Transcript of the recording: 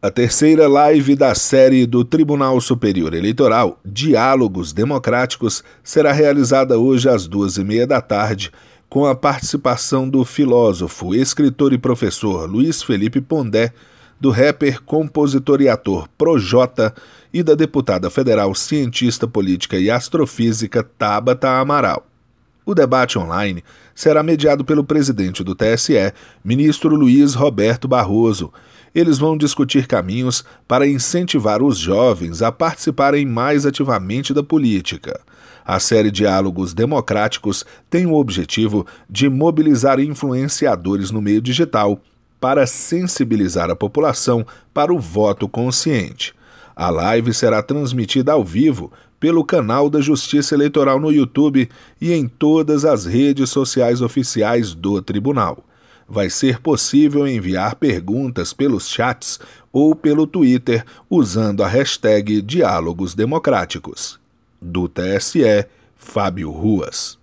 A terceira live da série do Tribunal Superior Eleitoral, Diálogos Democráticos, será realizada hoje às duas e meia da tarde, com a participação do filósofo, escritor e professor Luiz Felipe Pondé, do rapper, compositor e ator Projota e da deputada federal, cientista política e astrofísica Tabata Amaral. O debate online será mediado pelo presidente do TSE, ministro Luiz Roberto Barroso. Eles vão discutir caminhos para incentivar os jovens a participarem mais ativamente da política. A série Diálogos Democráticos tem o objetivo de mobilizar influenciadores no meio digital para sensibilizar a população para o voto consciente. A live será transmitida ao vivo pelo canal da Justiça Eleitoral no YouTube e em todas as redes sociais oficiais do tribunal. Vai ser possível enviar perguntas pelos chats ou pelo Twitter usando a hashtag Diálogos Democráticos. Do TSE, Fábio Ruas.